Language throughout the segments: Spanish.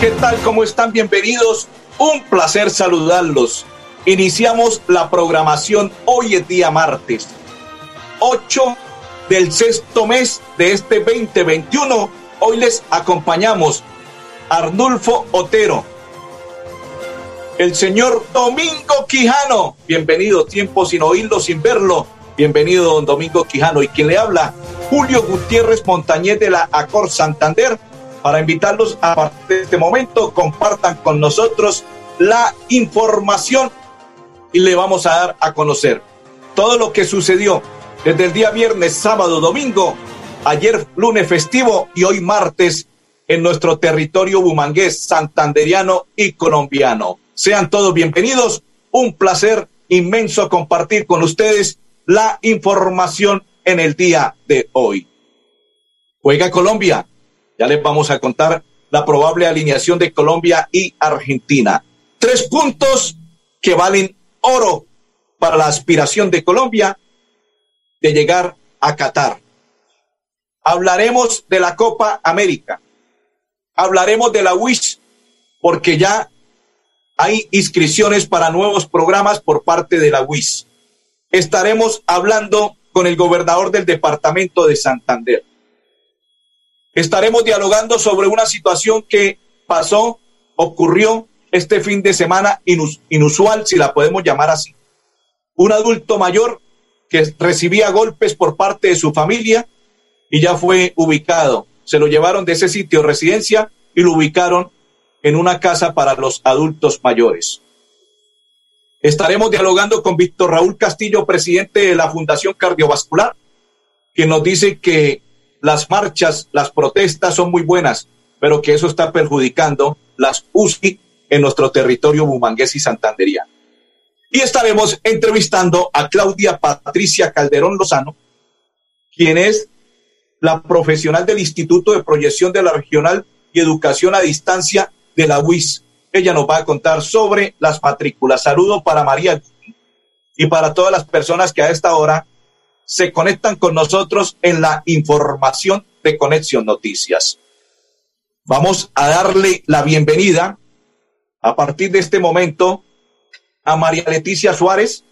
¿Qué tal? ¿Cómo están? Bienvenidos. Un placer saludarlos. Iniciamos la programación hoy es día martes, 8 del sexto mes de este 2021. Hoy les acompañamos Arnulfo Otero, el señor Domingo Quijano. Bienvenido, tiempo sin oírlo, sin verlo. Bienvenido, don Domingo Quijano. Y quien le habla, Julio Gutiérrez Montañez de la Acor Santander para invitarlos a partir de este momento, compartan con nosotros la información y le vamos a dar a conocer todo lo que sucedió desde el día viernes, sábado, domingo, ayer lunes festivo y hoy martes en nuestro territorio bumangués, santanderiano y colombiano. Sean todos bienvenidos. Un placer inmenso compartir con ustedes la información en el día de hoy. Juega Colombia, ya les vamos a contar la probable alineación de Colombia y Argentina. Tres puntos que valen oro para la aspiración de Colombia de llegar a Qatar. Hablaremos de la Copa América. Hablaremos de la WIS porque ya hay inscripciones para nuevos programas por parte de la WIS. Estaremos hablando con el gobernador del departamento de Santander estaremos dialogando sobre una situación que pasó, ocurrió este fin de semana inusual, si la podemos llamar así. Un adulto mayor que recibía golpes por parte de su familia y ya fue ubicado. Se lo llevaron de ese sitio de residencia y lo ubicaron en una casa para los adultos mayores. Estaremos dialogando con Víctor Raúl Castillo, presidente de la Fundación Cardiovascular, que nos dice que las marchas, las protestas son muy buenas, pero que eso está perjudicando las UCI en nuestro territorio bumangués y santanderiano. Y estaremos entrevistando a Claudia Patricia Calderón Lozano, quien es la profesional del Instituto de Proyección de la Regional y Educación a Distancia de la UIS. Ella nos va a contar sobre las matrículas. Saludo para María y para todas las personas que a esta hora se conectan con nosotros en la información de Conexión Noticias. Vamos a darle la bienvenida a partir de este momento a María Leticia Suárez.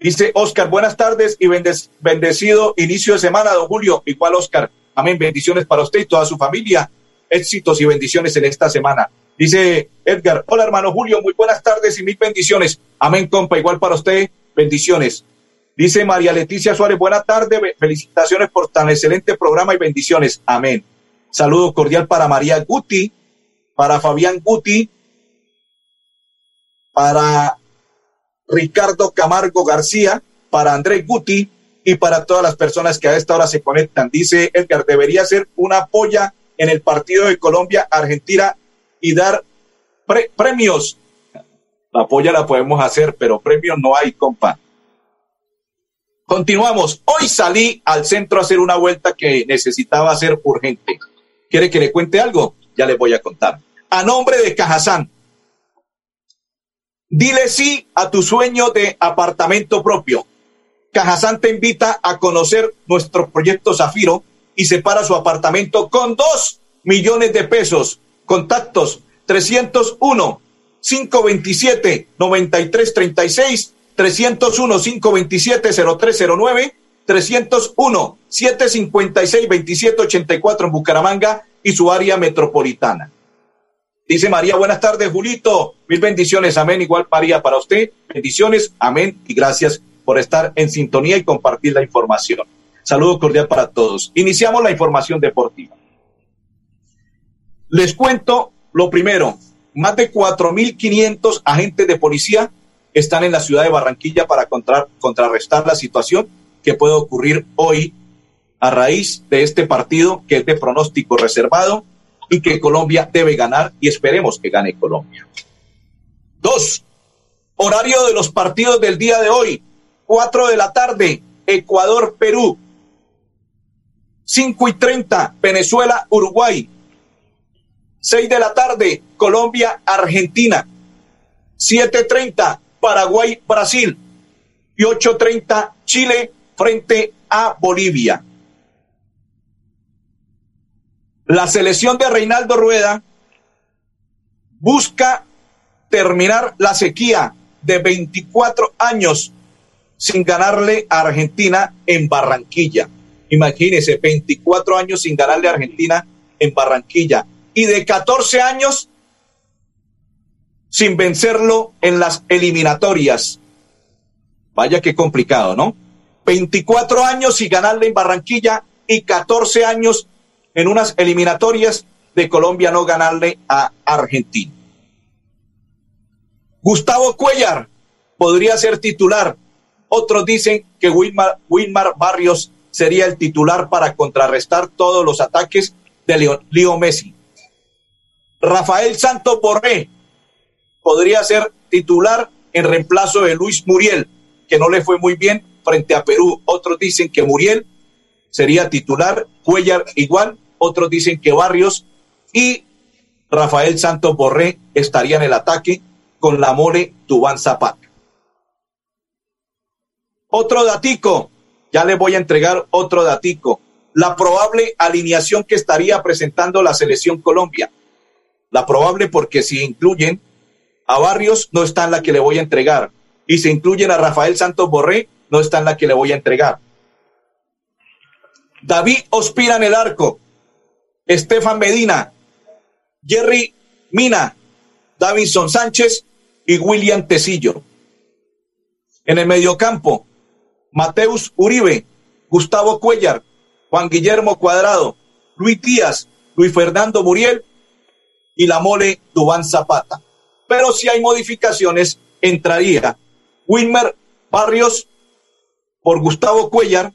Dice Oscar, buenas tardes y bendecido inicio de semana, don Julio. Igual, Oscar. Amén. Bendiciones para usted y toda su familia. Éxitos y bendiciones en esta semana. Dice Edgar, hola hermano Julio, muy buenas tardes y mil bendiciones. Amén, compa. Igual para usted, bendiciones. Dice María Leticia Suárez, buena tarde, felicitaciones por tan excelente programa y bendiciones. Amén. Saludo cordial para María Guti, para Fabián Guti, para Ricardo Camargo García, para Andrés Guti y para todas las personas que a esta hora se conectan. Dice Edgar, debería ser una polla en el partido de Colombia-Argentina y dar premios. La polla la podemos hacer, pero premios no hay, compa. Continuamos. Hoy salí al centro a hacer una vuelta que necesitaba hacer urgente. ¿Quiere que le cuente algo? Ya le voy a contar. A nombre de Cajazán. Dile sí a tu sueño de apartamento propio. Cajazán te invita a conocer nuestro proyecto Zafiro y separa su apartamento con dos millones de pesos. Contactos 301 527 9336 301-527-0309, 301-756-2784 en Bucaramanga y su área metropolitana. Dice María, buenas tardes, Julito. Mil bendiciones, amén. Igual María para usted. Bendiciones, amén. Y gracias por estar en sintonía y compartir la información. Saludo cordial para todos. Iniciamos la información deportiva. Les cuento lo primero. Más de 4.500 agentes de policía están en la ciudad de Barranquilla para contrarrestar la situación que puede ocurrir hoy a raíz de este partido que es de pronóstico reservado y que Colombia debe ganar y esperemos que gane Colombia. Dos, horario de los partidos del día de hoy, 4 de la tarde, Ecuador-Perú, 5 y 30, Venezuela-Uruguay, 6 de la tarde, Colombia-Argentina, 7.30, Paraguay, Brasil y 8.30 Chile frente a Bolivia. La selección de Reinaldo Rueda busca terminar la sequía de 24 años sin ganarle a Argentina en Barranquilla. Imagínense, 24 años sin ganarle a Argentina en Barranquilla. Y de 14 años sin vencerlo en las eliminatorias. Vaya que complicado, ¿no? 24 años sin ganarle en Barranquilla y 14 años en unas eliminatorias de Colombia no ganarle a Argentina. Gustavo Cuellar podría ser titular. Otros dicen que Wilmar, Barrios sería el titular para contrarrestar todos los ataques de Leo, Messi. Rafael Santos Borré podría ser titular en reemplazo de Luis Muriel, que no le fue muy bien frente a Perú. Otros dicen que Muriel sería titular, Cuellar igual, otros dicen que Barrios y Rafael Santos Borré estarían en el ataque con la mole Tubán Zapata. Otro datico, ya les voy a entregar otro datico. La probable alineación que estaría presentando la selección Colombia. La probable porque si incluyen a Barrios, no está en la que le voy a entregar. Y si incluyen a Rafael Santos Borré, no está en la que le voy a entregar. David Ospina en el arco. Estefan Medina, Jerry Mina, Davinson Sánchez y William Tecillo. En el mediocampo, Mateus Uribe, Gustavo Cuellar, Juan Guillermo Cuadrado, Luis Díaz, Luis Fernando Muriel y la mole Dubán Zapata. Pero si hay modificaciones, entraría Wilmer Barrios por Gustavo Cuellar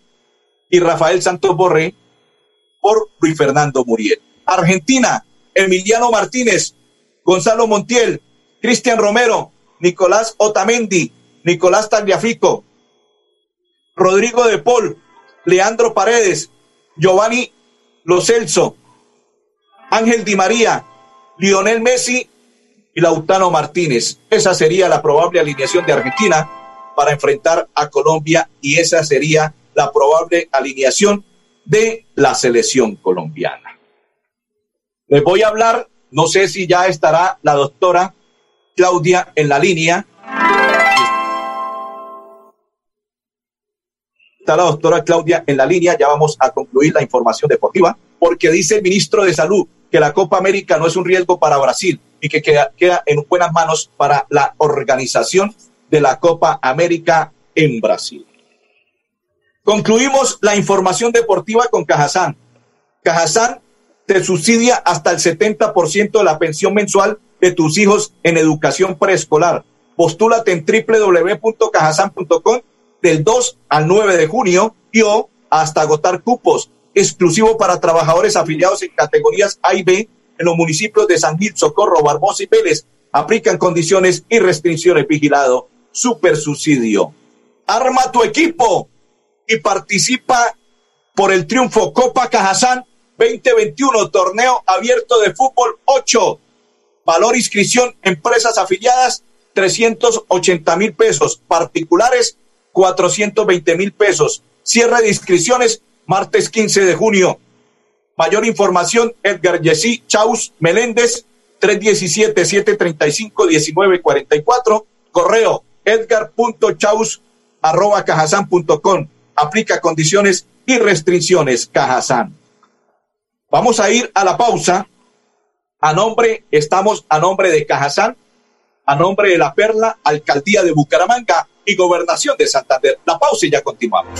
y Rafael Santos Borré por Luis Fernando Muriel. Argentina, Emiliano Martínez, Gonzalo Montiel, Cristian Romero, Nicolás Otamendi, Nicolás Tagliafico, Rodrigo de Paul, Leandro Paredes, Giovanni Lo Celso, Ángel Di María, Lionel Messi y Lautaro Martínez. Esa sería la probable alineación de Argentina para enfrentar a Colombia y esa sería la probable alineación de la selección colombiana. Les voy a hablar, no sé si ya estará la doctora Claudia en la línea. Está la doctora Claudia en la línea, ya vamos a concluir la información deportiva, porque dice el ministro de Salud que la Copa América no es un riesgo para Brasil y que queda, queda en buenas manos para la organización de la Copa América en Brasil. Concluimos la información deportiva con Cajazán. Cajazán te subsidia hasta el 70% de la pensión mensual de tus hijos en educación preescolar. Postúlate en www.cajazán.com del 2 al 9 de junio y o hasta agotar cupos exclusivo para trabajadores afiliados en categorías A y B en los municipios de San Gil, Socorro, Barbosa y Vélez. Aplican condiciones y restricciones vigilado. Super subsidio. Arma tu equipo y participa por el triunfo Copa Cajazán 2021, torneo abierto de fútbol 8. Valor inscripción, empresas afiliadas, 380 mil pesos. Particulares, 420 mil pesos. Cierre de inscripciones, martes 15 de junio. Mayor información, Edgar Yesí Chaus Meléndez, 317-735-1944. Correo, edgar.chaus arroba cajazán.com aplica condiciones y restricciones Cajazán. Vamos a ir a la pausa. A nombre, estamos a nombre de Cajazán, a nombre de La Perla, Alcaldía de Bucaramanga y Gobernación de Santander. La pausa y ya continuamos.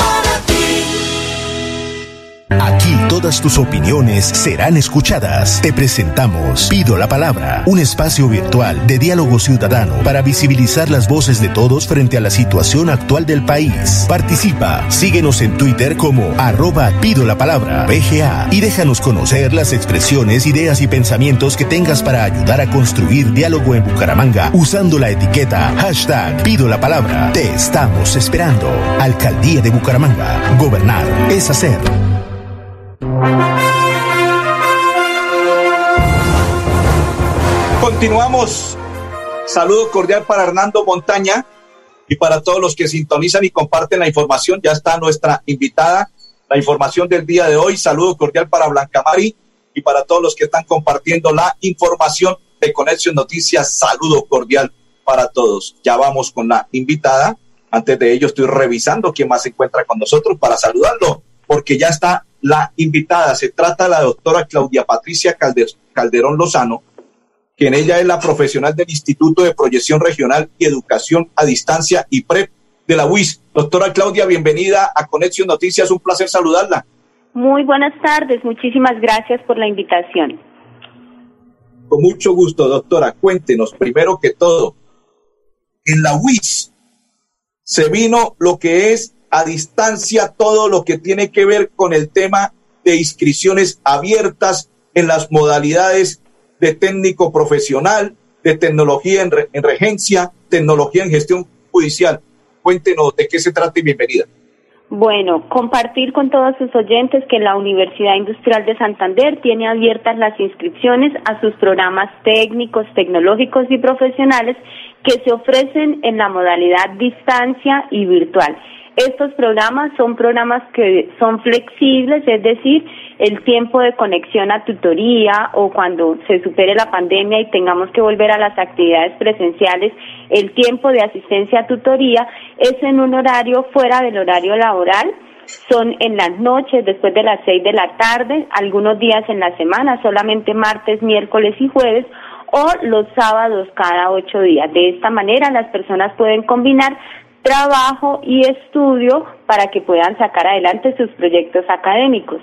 Aquí todas tus opiniones serán escuchadas. Te presentamos Pido la Palabra, un espacio virtual de diálogo ciudadano para visibilizar las voces de todos frente a la situación actual del país. Participa, síguenos en Twitter como arroba Pido la Palabra, BGA, y déjanos conocer las expresiones, ideas y pensamientos que tengas para ayudar a construir diálogo en Bucaramanga usando la etiqueta hashtag Pido la Palabra. Te estamos esperando. Alcaldía de Bucaramanga. Gobernar es hacer. Continuamos. Saludo cordial para Hernando Montaña y para todos los que sintonizan y comparten la información. Ya está nuestra invitada, la información del día de hoy. Saludo cordial para Blanca Mari y para todos los que están compartiendo la información de Conexión Noticias. Saludo cordial para todos. Ya vamos con la invitada. Antes de ello estoy revisando quién más se encuentra con nosotros para saludarlo, porque ya está la invitada. Se trata de la doctora Claudia Patricia Calderón Lozano, quien ella es la profesional del Instituto de Proyección Regional y Educación a Distancia y PREP de la UIS. Doctora Claudia, bienvenida a Conexión Noticias, un placer saludarla. Muy buenas tardes, muchísimas gracias por la invitación. Con mucho gusto, doctora. Cuéntenos, primero que todo, en la UIS se vino lo que es a distancia todo lo que tiene que ver con el tema de inscripciones abiertas en las modalidades de técnico profesional, de tecnología en, regencia, tecnología en gestión judicial. Cuéntenos de qué se trata y bienvenida. Bueno, compartir con todos sus oyentes que la Universidad Industrial de Santander tiene abiertas las inscripciones a sus programas técnicos, tecnológicos y profesionales que se ofrecen en la modalidad distancia y virtual. Estos programas son programas que son flexibles, es decir, el tiempo de conexión a tutoría o cuando se supere la pandemia y tengamos que volver a las actividades presenciales, el tiempo de asistencia a tutoría es en un horario fuera del horario laboral son en las noches, después de las seis de la tarde, algunos días en la semana, solamente martes, miércoles y jueves, o los sábados cada ocho días. De esta manera las personas pueden combinar trabajo y estudio para que puedan sacar adelante sus proyectos académicos.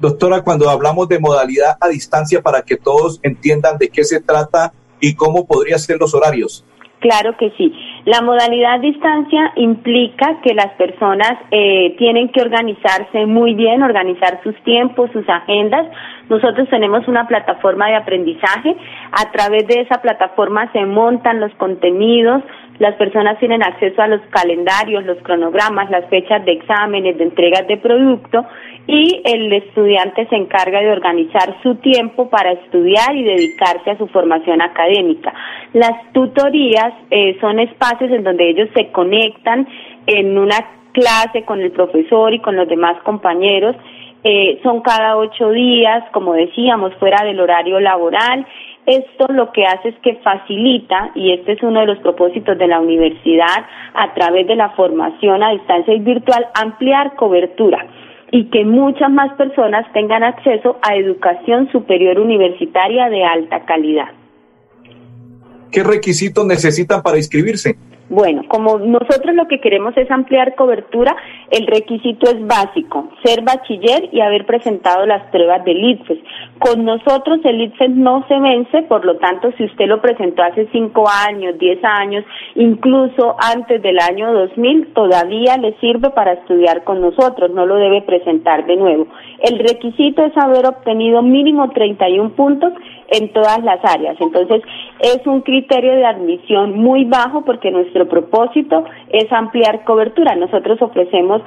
Doctora, cuando hablamos de modalidad a distancia para que todos entiendan de qué se trata y cómo podrían ser los horarios. Claro que sí. La modalidad distancia implica que las personas eh, tienen que organizarse muy bien, organizar sus tiempos, sus agendas. Nosotros tenemos una plataforma de aprendizaje. A través de esa plataforma se montan los contenidos, las personas tienen acceso a los calendarios, los cronogramas, las fechas de exámenes, de entregas de producto y el estudiante se encarga de organizar su tiempo para estudiar y dedicarse a su formación académica. Las tutorías eh, son espacios en donde ellos se conectan en una clase con el profesor y con los demás compañeros. Eh, son cada ocho días, como decíamos, fuera del horario laboral esto lo que hace es que facilita, y este es uno de los propósitos de la universidad, a través de la formación a distancia y virtual, ampliar cobertura y que muchas más personas tengan acceso a educación superior universitaria de alta calidad. ¿Qué requisitos necesitan para inscribirse? Bueno, como nosotros lo que queremos es ampliar cobertura, el requisito es básico, ser bachiller y haber presentado las pruebas del ITFES. Con nosotros el ITFES no se vence, por lo tanto, si usted lo presentó hace cinco años, diez años, incluso antes del año 2000, todavía le sirve para estudiar con nosotros, no lo debe presentar de nuevo. El requisito es haber obtenido mínimo 31 puntos en todas las áreas. Entonces, es un criterio de admisión muy bajo porque nuestro propósito es ampliar cobertura. Nosotros ofrecemos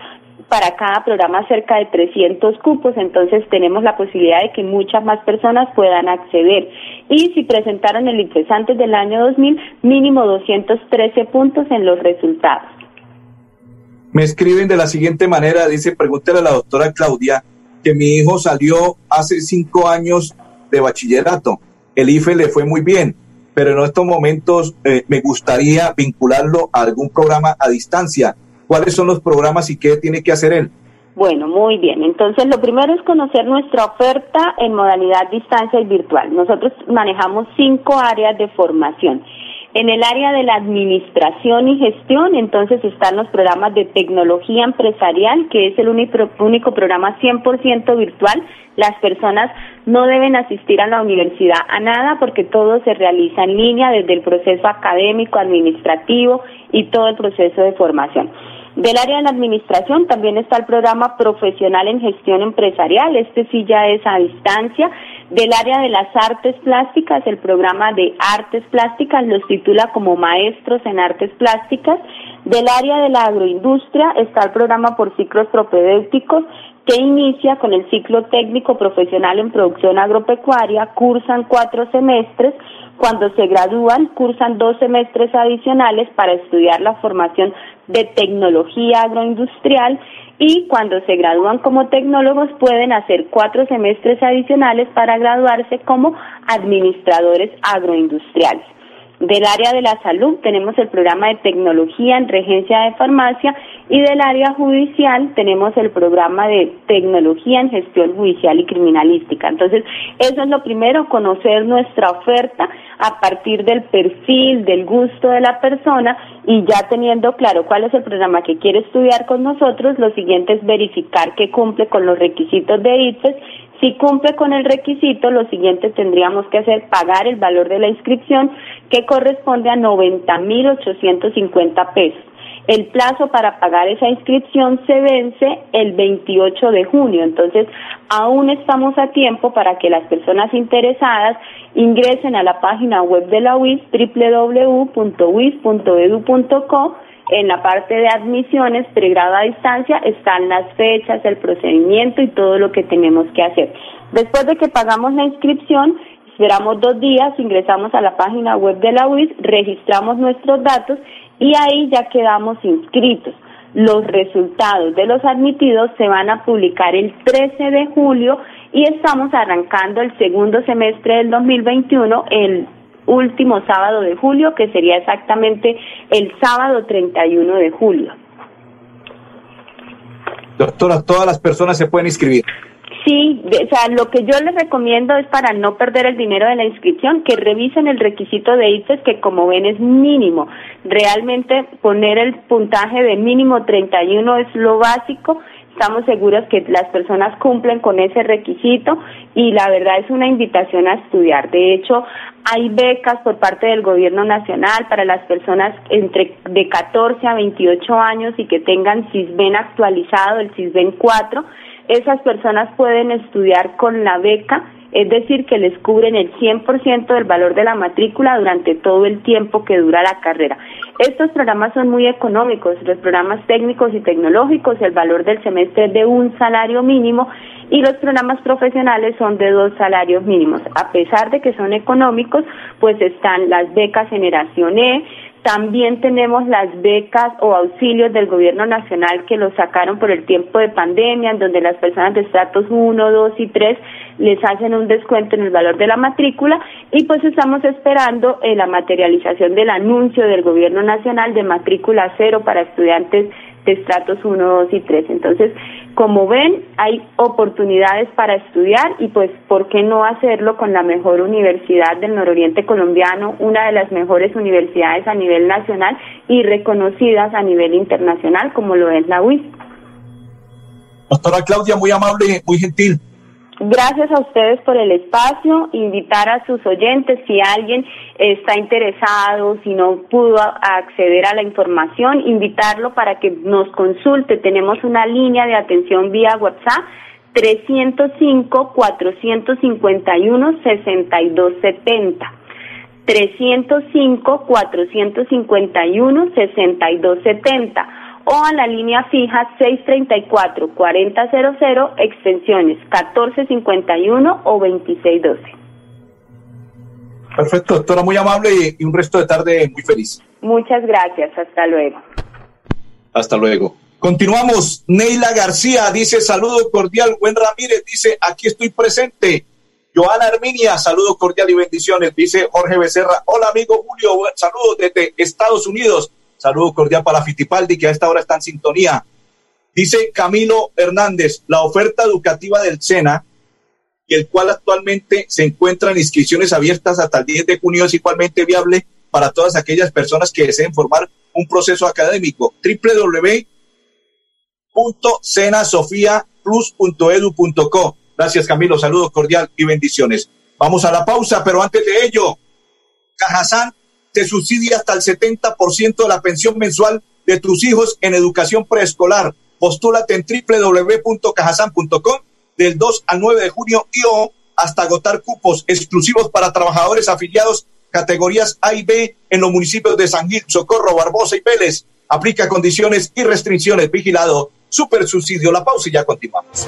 para cada programa cerca de 300 cupos, entonces tenemos la posibilidad de que muchas más personas puedan acceder. Y si presentaron el antes del año 2000, mínimo 213 puntos en los resultados. Me escriben de la siguiente manera, dice, pregúntale a la doctora Claudia, que mi hijo salió hace cinco años de bachillerato. El IFE le fue muy bien, pero en estos momentos eh, me gustaría vincularlo a algún programa a distancia. ¿Cuáles son los programas y qué tiene que hacer él? Bueno, muy bien. Entonces, lo primero es conocer nuestra oferta en modalidad distancia y virtual. Nosotros manejamos cinco áreas de formación. En el área de la administración y gestión, entonces están los programas de tecnología empresarial, que es el único, único programa 100% virtual. Las personas no deben asistir a la universidad a nada porque todo se realiza en línea desde el proceso académico, administrativo y todo el proceso de formación. Del área de la administración también está el programa profesional en gestión empresarial, este sí ya es a distancia. Del área de las artes plásticas, el programa de artes plásticas los titula como maestros en artes plásticas. Del área de la agroindustria está el programa por ciclos propedéuticos que inicia con el ciclo técnico profesional en producción agropecuaria, cursan cuatro semestres, cuando se gradúan cursan dos semestres adicionales para estudiar la formación de tecnología agroindustrial y cuando se gradúan como tecnólogos pueden hacer cuatro semestres adicionales para graduarse como administradores agroindustriales. Del área de la salud tenemos el programa de tecnología en regencia de farmacia y del área judicial tenemos el programa de tecnología en gestión judicial y criminalística. Entonces, eso es lo primero, conocer nuestra oferta a partir del perfil, del gusto de la persona y ya teniendo claro cuál es el programa que quiere estudiar con nosotros, lo siguiente es verificar que cumple con los requisitos de ITFES si cumple con el requisito, lo siguiente tendríamos que hacer pagar el valor de la inscripción que corresponde a 90.850 pesos. El plazo para pagar esa inscripción se vence el 28 de junio, entonces aún estamos a tiempo para que las personas interesadas ingresen a la página web de la UIS www.uis.edu.co en la parte de admisiones, pregrado a distancia, están las fechas, el procedimiento y todo lo que tenemos que hacer. Después de que pagamos la inscripción, esperamos dos días, ingresamos a la página web de la UIS, registramos nuestros datos y ahí ya quedamos inscritos. Los resultados de los admitidos se van a publicar el 13 de julio y estamos arrancando el segundo semestre del 2021 el último sábado de julio, que sería exactamente el sábado 31 de julio. Doctora, todas las personas se pueden inscribir. Sí, o sea, lo que yo les recomiendo es para no perder el dinero de la inscripción, que revisen el requisito de ICES, que como ven es mínimo. Realmente poner el puntaje de mínimo 31 es lo básico estamos seguros que las personas cumplen con ese requisito y la verdad es una invitación a estudiar. De hecho, hay becas por parte del gobierno nacional para las personas entre de 14 a 28 años y que tengan CISBEN actualizado, el CISBEN 4. Esas personas pueden estudiar con la beca es decir, que les cubren el 100% del valor de la matrícula durante todo el tiempo que dura la carrera. Estos programas son muy económicos, los programas técnicos y tecnológicos, el valor del semestre es de un salario mínimo y los programas profesionales son de dos salarios mínimos. A pesar de que son económicos, pues están las becas Generación E, también tenemos las becas o auxilios del gobierno nacional que los sacaron por el tiempo de pandemia, en donde las personas de estratos 1, 2 y 3 les hacen un descuento en el valor de la matrícula. Y pues estamos esperando eh, la materialización del anuncio del gobierno nacional de matrícula cero para estudiantes de estratos 1, 2 y 3. Entonces, como ven, hay oportunidades para estudiar y pues, ¿por qué no hacerlo con la mejor universidad del nororiente colombiano, una de las mejores universidades a nivel nacional y reconocidas a nivel internacional como lo es la UIS? Doctora Claudia, muy amable, muy gentil. Gracias a ustedes por el espacio, invitar a sus oyentes si alguien está interesado, si no pudo acceder a la información, invitarlo para que nos consulte. Tenemos una línea de atención vía WhatsApp 305 451 6270. 305 451 6270 o a la línea fija 634-4000, extensiones 1451 o 2612. Perfecto, doctora, muy amable y un resto de tarde muy feliz. Muchas gracias, hasta luego. Hasta luego. Continuamos. Neila García dice saludo cordial. Buen Ramírez dice aquí estoy presente. Joana Herminia, saludos cordial y bendiciones. Dice Jorge Becerra, hola amigo Julio, saludos desde Estados Unidos. Saludos cordial para Fitipaldi, que a esta hora está en sintonía. Dice Camilo Hernández, la oferta educativa del SENA, y el cual actualmente se encuentra en inscripciones abiertas hasta el 10 de junio, es igualmente viable para todas aquellas personas que deseen formar un proceso académico. www.senasofiaplus.edu.co Gracias, Camilo. Saludos cordial y bendiciones. Vamos a la pausa, pero antes de ello, Cajazán te subsidia hasta el 70% de la pensión mensual de tus hijos en educación preescolar. Postúlate en www.cajazán.com del 2 al 9 de junio y o hasta agotar cupos exclusivos para trabajadores afiliados categorías A y B en los municipios de San Gil, Socorro, Barbosa y Vélez. Aplica condiciones y restricciones. Vigilado. Super subsidio. La pausa y ya continuamos.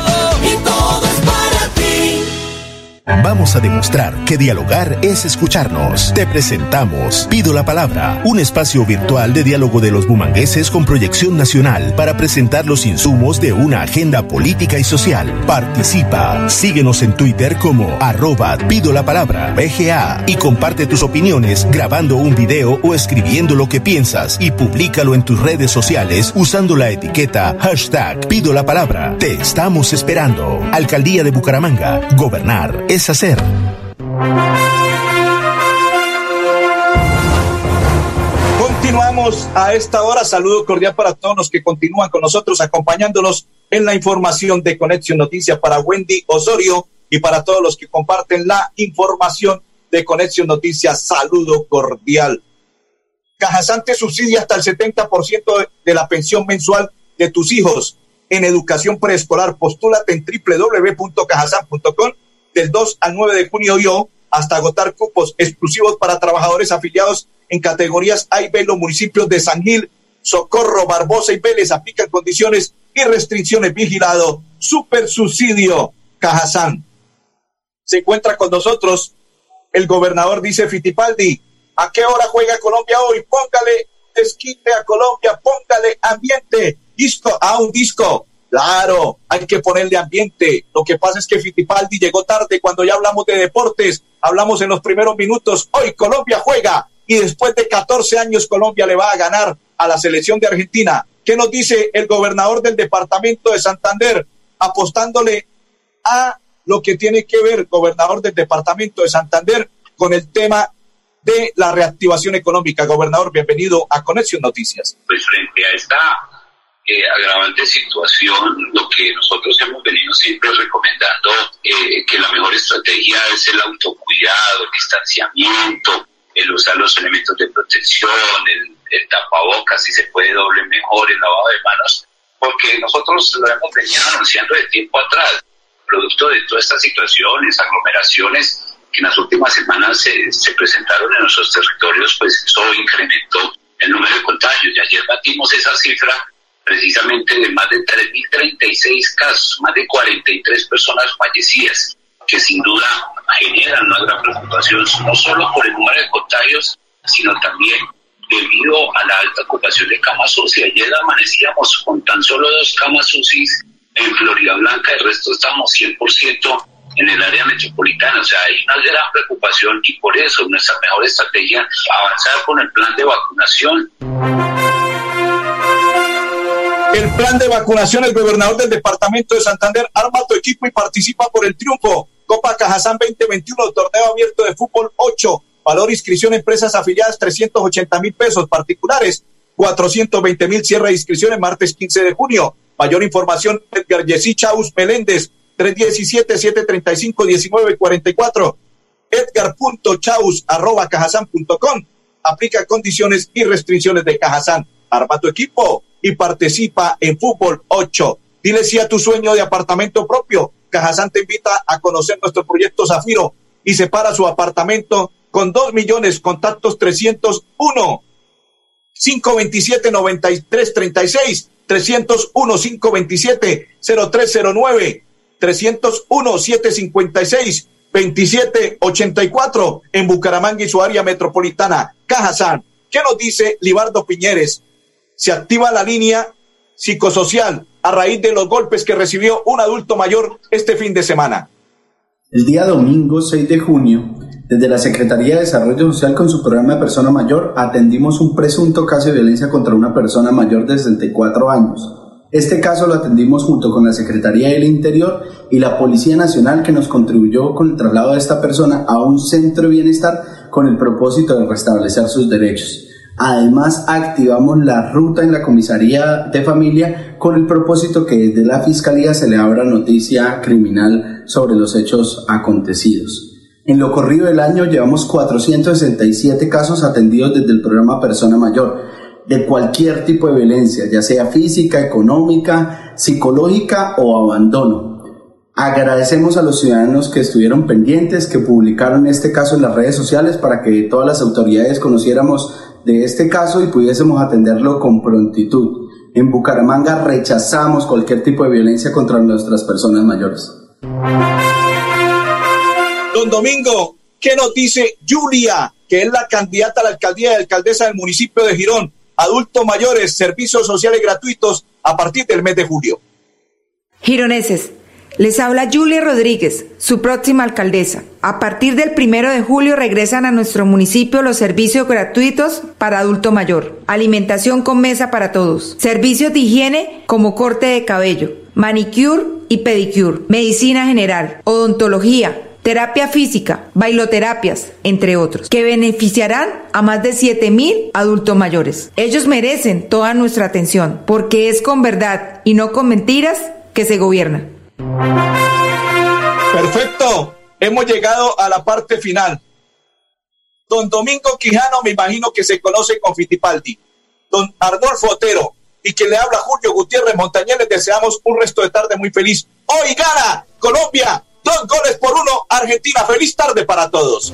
Vamos a demostrar que dialogar es escucharnos. Te presentamos Pido la Palabra, un espacio virtual de diálogo de los bumangueses con proyección nacional para presentar los insumos de una agenda política y social. Participa. Síguenos en Twitter como arroba Pido la Palabra BGA y comparte tus opiniones grabando un video o escribiendo lo que piensas y públicalo en tus redes sociales usando la etiqueta hashtag Pido la Palabra. Te estamos esperando. Alcaldía de Bucaramanga. Gobernar es hacer. Continuamos a esta hora. Saludo cordial para todos los que continúan con nosotros, acompañándonos en la información de Conexión Noticias para Wendy Osorio y para todos los que comparten la información de Conexión Noticias. Saludo cordial. Cajasante subsidia hasta el 70% de la pensión mensual de tus hijos en educación preescolar. Postúlate en www.cajasan.com del 2 al 9 de junio yo hasta agotar cupos exclusivos para trabajadores afiliados en categorías A y B los municipios de San Gil, Socorro, Barbosa y Vélez aplican condiciones y restricciones vigilado. Super subsidio Cajazán. Se encuentra con nosotros el gobernador, dice Fitipaldi. ¿A qué hora juega Colombia hoy? Póngale desquite a Colombia, póngale ambiente, disco, a un disco Claro, hay que ponerle ambiente. Lo que pasa es que Fittipaldi llegó tarde cuando ya hablamos de deportes, hablamos en los primeros minutos. Hoy Colombia juega y después de 14 años Colombia le va a ganar a la selección de Argentina. ¿Qué nos dice el gobernador del departamento de Santander apostándole a lo que tiene que ver, gobernador del departamento de Santander, con el tema de la reactivación económica? Gobernador, bienvenido a Conexión Noticias. Pues frente a esta eh, agravante situación, lo que nosotros hemos venido siempre recomendando, eh, que la mejor estrategia es el autocuidado, el distanciamiento, el usar los elementos de protección, el, el tapabocas, si se puede doble mejor, el lavado de manos, porque nosotros lo hemos venido anunciando de tiempo atrás, producto de todas estas situaciones, aglomeraciones que en las últimas semanas se, se presentaron en nuestros territorios, pues eso incrementó el número de contagios. Y ayer batimos esa cifra precisamente de más de 3.036 casos, más de 43 personas fallecidas, que sin duda generan una gran preocupación, no solo por el número de contagios, sino también debido a la alta ocupación de camas UCI. Ayer amanecíamos con tan solo dos camas UCI en Florida Blanca, el resto estamos 100% en el área metropolitana. O sea, hay una gran preocupación y por eso nuestra mejor estrategia es avanzar con el plan de vacunación el plan de vacunación, el gobernador del departamento de Santander arma tu equipo y participa por el triunfo. Copa Cajazán 2021, torneo abierto de fútbol 8. Valor inscripción empresas afiliadas 380 mil pesos, particulares 420 mil, cierre de inscripciones martes 15 de junio. Mayor información, Edgar Yesí Chaus Meléndez, 317-735-1944. Edgar.chaus arroba cajazán.com. Aplica condiciones y restricciones de Cajazán. Arma tu equipo y participa en Fútbol 8. Dile sí a tu sueño de apartamento propio. Cajazán te invita a conocer nuestro proyecto Zafiro y separa su apartamento con 2 millones, contactos 301 527 9336 301 527 0309 301 756 2784 en Bucaramanga y su área metropolitana. Cajazán. ¿Qué nos dice Libardo Piñeres? Se activa la línea psicosocial a raíz de los golpes que recibió un adulto mayor este fin de semana. El día domingo 6 de junio, desde la Secretaría de Desarrollo Social con su programa de persona mayor, atendimos un presunto caso de violencia contra una persona mayor de 64 años. Este caso lo atendimos junto con la Secretaría del Interior y la Policía Nacional que nos contribuyó con el traslado de esta persona a un centro de bienestar con el propósito de restablecer sus derechos. Además, activamos la ruta en la comisaría de familia con el propósito que desde la Fiscalía se le abra noticia criminal sobre los hechos acontecidos. En lo corrido del año llevamos 467 casos atendidos desde el programa Persona Mayor, de cualquier tipo de violencia, ya sea física, económica, psicológica o abandono. Agradecemos a los ciudadanos que estuvieron pendientes, que publicaron este caso en las redes sociales para que todas las autoridades conociéramos de este caso y pudiésemos atenderlo con prontitud. En Bucaramanga rechazamos cualquier tipo de violencia contra nuestras personas mayores. Don Domingo, ¿qué nos dice Julia, que es la candidata a la alcaldía y alcaldesa del municipio de Girón? Adultos mayores, servicios sociales gratuitos a partir del mes de julio. Gironeses, les habla Julia Rodríguez, su próxima alcaldesa. A partir del primero de julio regresan a nuestro municipio los servicios gratuitos para adulto mayor, alimentación con mesa para todos, servicios de higiene como corte de cabello, manicure y pedicure, medicina general, odontología, terapia física, bailoterapias, entre otros, que beneficiarán a más de 7 mil adultos mayores. Ellos merecen toda nuestra atención, porque es con verdad y no con mentiras que se gobierna. Perfecto, hemos llegado a la parte final. Don Domingo Quijano, me imagino que se conoce con Fittipaldi. Don Arnolfo Otero, y que le habla Julio Gutiérrez Montañez, les deseamos un resto de tarde muy feliz. Hoy gana Colombia Dos goles por uno, Argentina. Feliz tarde para todos.